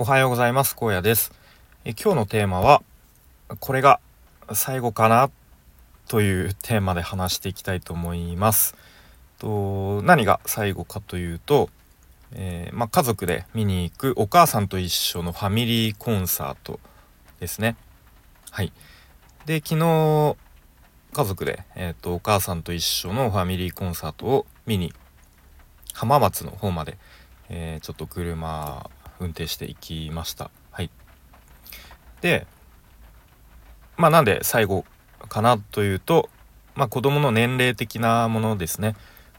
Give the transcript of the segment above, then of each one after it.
おはようございます。荒野です。え今日のテーマはこれが最後かなというテーマで話していきたいと思います。と何が最後かというと、えー、まあ、家族で見に行くお母さんと一緒のファミリーコンサートですね。はい。で昨日家族で、えーと、お母さんと一緒のファミリーコンサートを見に浜松の方まで、えー、ちょっと車運転していきました。はい。でまあなんで最後かなというとまあ子供の年齢的なものですね。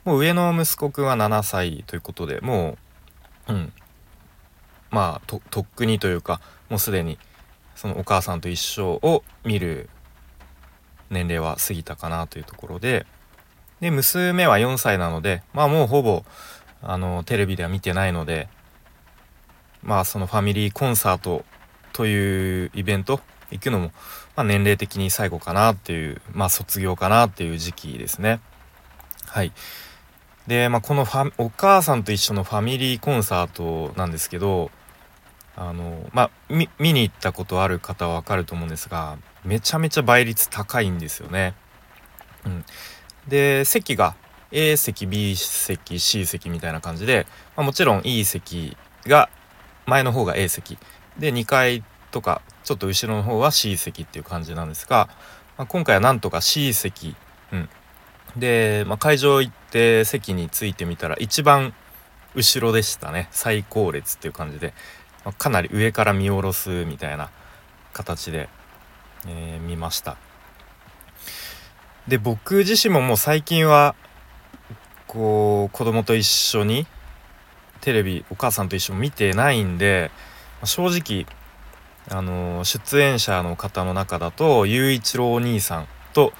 もう上の息子くんは7歳ということでもううん。まあとっくにというかもうすでにそのお母さんと一緒を見る年齢は過ぎたかなというところで。で娘は4歳なのでまあもうほぼあのテレビでは見てないのでまあそのファミリーコンサートというイベント行くのも、まあ、年齢的に最後かなっていうまあ卒業かなっていう時期ですね。はい。で、まあ、このファお母さんと一緒のファミリーコンサートなんですけどあのまあ見に行ったことある方は分かると思うんですがめちゃめちゃ倍率高いんですよね。うん、で席が A 席 B 席 C 席みたいな感じで、まあ、もちろんいい席が前の方が A 席。で2階とかちょっと後ろの方は C 席っていう感じなんですが、まあ、今回はなんとか C 席、うん、で、まあ、会場行って席についてみたら一番後ろでしたね。最高列っていう感じで、まあ、かなり上から見下ろすみたいな形で、えー、見ました。で僕自身ももう最近はこう子供と一緒にテレビお母さんと一緒に見てないんで正直あの出演者の方の中だと雄一郎お兄さんと、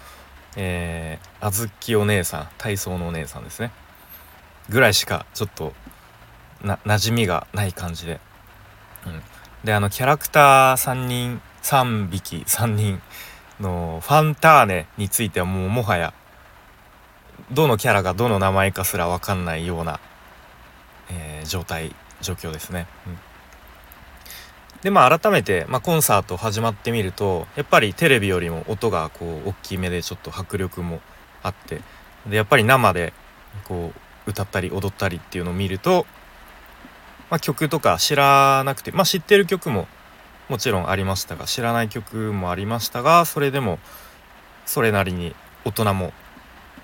えー、あずきお姉さん体操のお姉さんですね。ぐらいしかちょっとな馴染みがない感じで、うん、であのキャラクター3人3匹3人のファンターネについてはもうもはやどのキャラがどの名前かすら分かんないようなえー、状態状況ですね。うん、でまあ改めて、まあ、コンサート始まってみるとやっぱりテレビよりも音がこう大きめでちょっと迫力もあってでやっぱり生でこう歌ったり踊ったりっていうのを見ると、まあ、曲とか知らなくてまあ知ってる曲ももちろんありましたが知らない曲もありましたがそれでもそれなりに大人も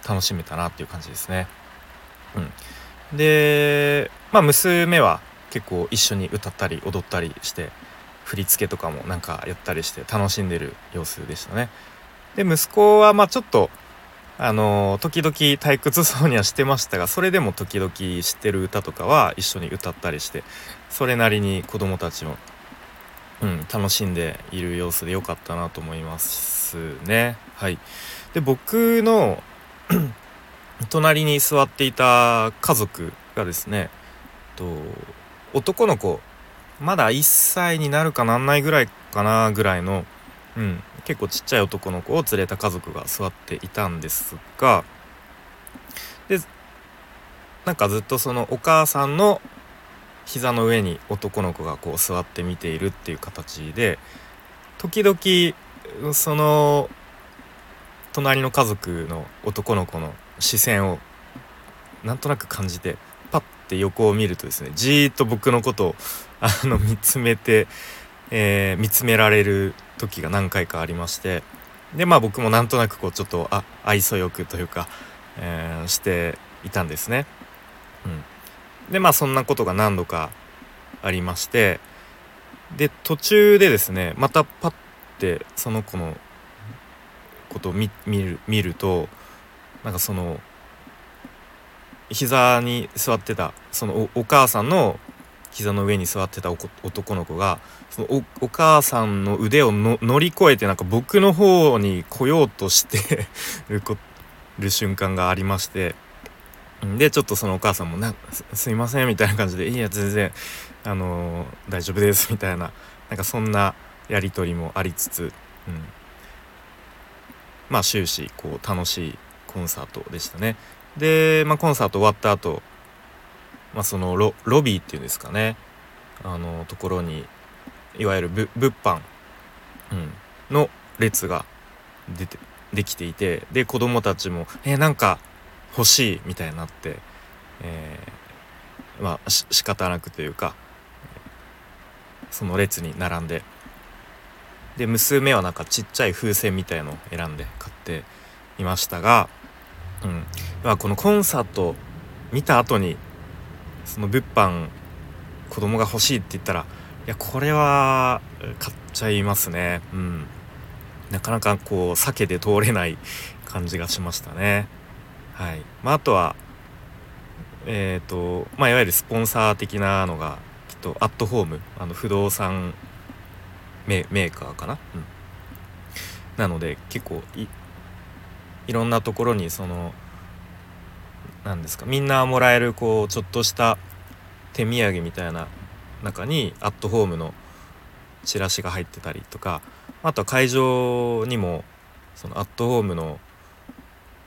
楽しめたなっていう感じですね。うん、でまあ娘は結構一緒に歌ったり踊ったりして振り付けとかもなんかやったりして楽しんでる様子でしたね。で息子はまあちょっとあの時々退屈そうにはしてましたがそれでも時々知ってる歌とかは一緒に歌ったりしてそれなりに子供たちも、うん、楽しんでいる様子で良かったなと思いますね。はい、で僕の隣に座っていた家族がですねと男の子まだ1歳になるかなんないぐらいかなぐらいの、うん、結構ちっちゃい男の子を連れた家族が座っていたんですがでなんかずっとそのお母さんの膝の上に男の子がこう座って見ているっていう形で時々その隣の家族の男の子の視線をなんとなく感じてパッて横を見るとですねじーっと僕のことをあの見つめて、えー、見つめられる時が何回かありましてでまあ僕もなんとなくこうちょっとあ愛想よくというか、えー、していたんですね。うん、でまあそんなことが何度かありましてで途中でですねまたパッてその子のことを見る見るとなんかその膝に座ってたそのお母さんの膝の上に座ってた男の子がそのお母さんの腕を乗り越えてなんか僕の方に来ようとして る瞬間がありましてでちょっとそのお母さんもな「すいません」みたいな感じで「いや全然あのー、大丈夫です」みたいななんかそんなやり取りもありつつ、うん、まあ終始こう楽しいコンサートでしたね。で、まあ、コンサート終わった後、まあ、そのロロビーっていうんですかねあのところにいわゆる物販、うん、の列が出てできていてで子供たちも「えー、なんか欲しい」みたいになって、えー、まあし仕方なくというかその列に並んでで娘はなんかちっちゃい風船みたいのを選んで買っていましたが、うん。まあ、このコンサート見た後にその物販子供が欲しいって言ったらいやこれは買っちゃいますね。うん。なかなかこう避けて通れない感じがしましたね。はい。まあ、あとはえっ、ー、とまあいわゆるスポンサー的なのがきっとアットホームあの不動産メーカーかな、うん、なので結構いいろんなところにその何ですかみんなもらえるこうちょっとした手土産みたいな中にアットホームのチラシが入ってたりとかあとは会場にもそのアットホームの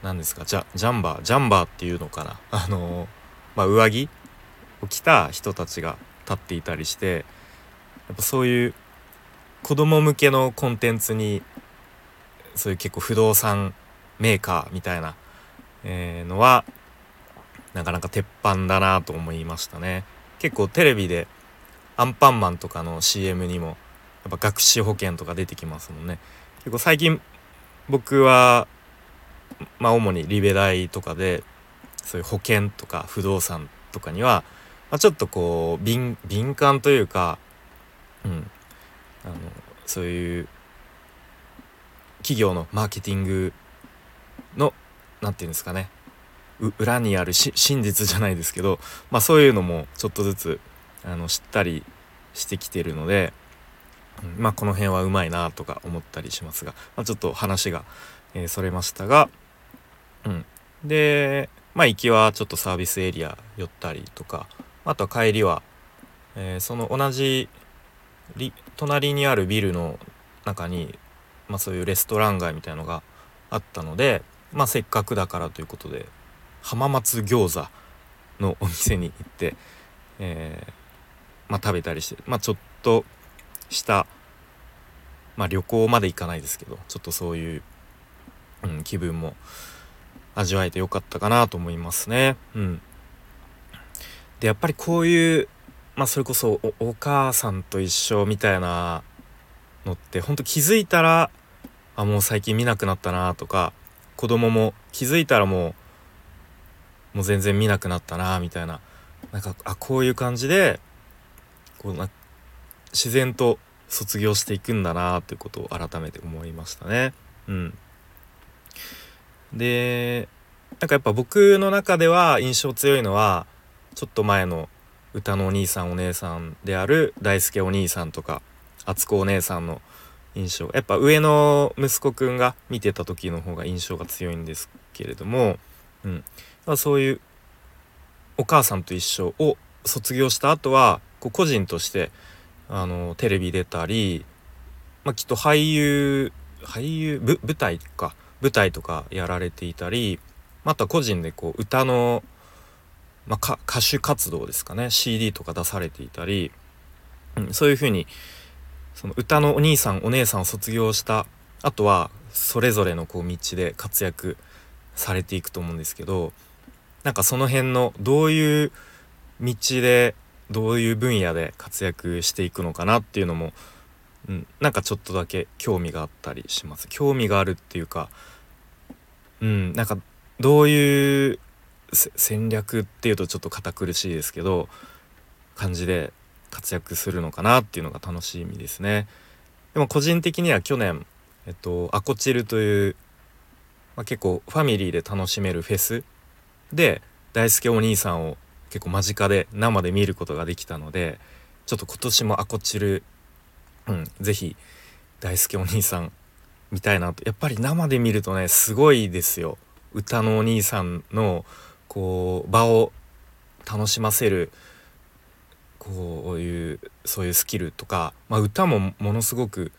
何ですかジャジャンバージャンバーっていうのかな。あのまあ、上着を着た人たちが立っていたりしてやっぱそういう子供向けのコンテンツにそういう結構不動産メーカーみたいな、えー、のはなかなか鉄板だなと思いましたね。結構テレビでアンパンマンとかの CM にもやっぱ学資保険とか出てきますもんね。結構最近僕はまあ主にリベ大とかでそういう保険とか不動産とかには、まあ、ちょっとこう敏感というかうんあのそういう企業のマーケティングの何て言うんですかね。裏にある真実じゃないですけど、まあ、そういうのもちょっとずつあの知ったりしてきてるので、まあこの辺はうまいなとか思ったりしますが、まあ、ちょっと話が、えー、それましたが、うん、でまあ行きはちょっとサービスエリア寄ったりとかあとは帰りは、えー、その同じ隣にあるビルの中に、まあ、そういうレストラン街みたいのがあったので、まあ、せっかくだからということで浜松餃子のお店に行って、えー、まあ、食べたりして、まあ、ちょっとした、まあ、旅行まで行かないですけどちょっとそういう、うん、気分も味わえてよかったかなと思いますね。うん、でやっぱりこういうまあそれこそお母さんと一緒みたいなのってほんと気づいたらあもう最近見なくなったなとか子供も気づいたらもうもう全然見なくなったなみたいななんかあこういう感じでこうな自然と卒業していくんだなっていうことを改めて思いましたね。うん、でなんかやっぱ僕の中では印象強いのはちょっと前の歌のお兄さんお姉さんである大輔お兄さんとか敦子お姉さんの印象。やっぱ上の息子くんが見てた時の方が印象が強いんですけれども、うん、まあ、そういうお母さんと一緒を卒業した後はこう個人としてあのテレビ出たり、まあ、きっと俳優俳優舞台か。舞台とかやられていたりまた個人でこう歌のまあ、歌手活動ですかね。CD とか出されていたり、うん、そういうふうにその歌のお兄さんお姉さんを卒業したあとはそれぞれのこう道で活躍されていくと思うんですけどなんかその辺のどういう道でどういう分野で活躍していくのかなっていうのも、うん、なんかちょっとだけ興味があったりします。興味があるっていうかうんなんかどういう戦略っていうとちょっと堅苦しいですけど感じで活躍するのかなっていうのが楽しみですね。でも個人的には去年、えっと、アコチルという、まあ、結構ファミリーで楽しめるフェスで大輔お兄さんを結構間近で生で見ることができたのでちょっと今年もアコチル、うん、是非大輔お兄さん見たいなとやっぱり生で見るとねすごいですよ歌のお兄さんのこう場を楽しませるこういうそういうスキルとか、まあ、歌もものすごく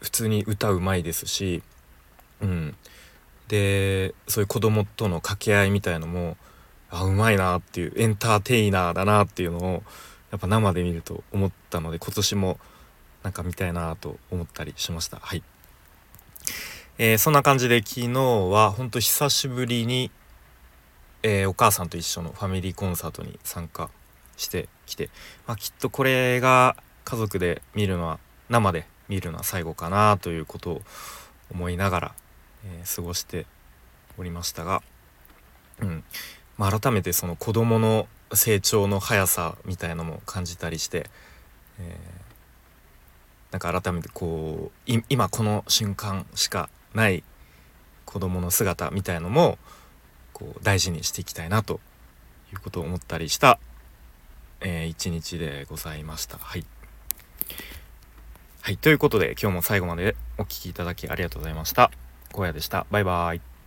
普通に歌うまいですし、うん、でそういう子供との掛け合いみたいのもあうまいなっていうエンターテイナーだなっていうのをやっぱ生で見ると思ったので今年もなんか見たいなと思ったりしました。はい、えー、そんな感じで昨日は本当久しぶりに、えー、お母さんと一緒のファミリーコンサートに参加してきて、まあ、きっとこれが家族で見るのは生で見るのは最後かなということを思いながら、えー、過ごしておりましたが、うん。まあ、改めてその子どもの成長の速さみたいのも感じたりして、えー、なんか改めてこう今この瞬間しかない子どもの姿みたいのもこう大事にしていきたいなということを思ったりした、えー、一日でございました。はいはい、ということで今日も最後までお聴きいただきありがとうございました。荒野でした。バイバーイ。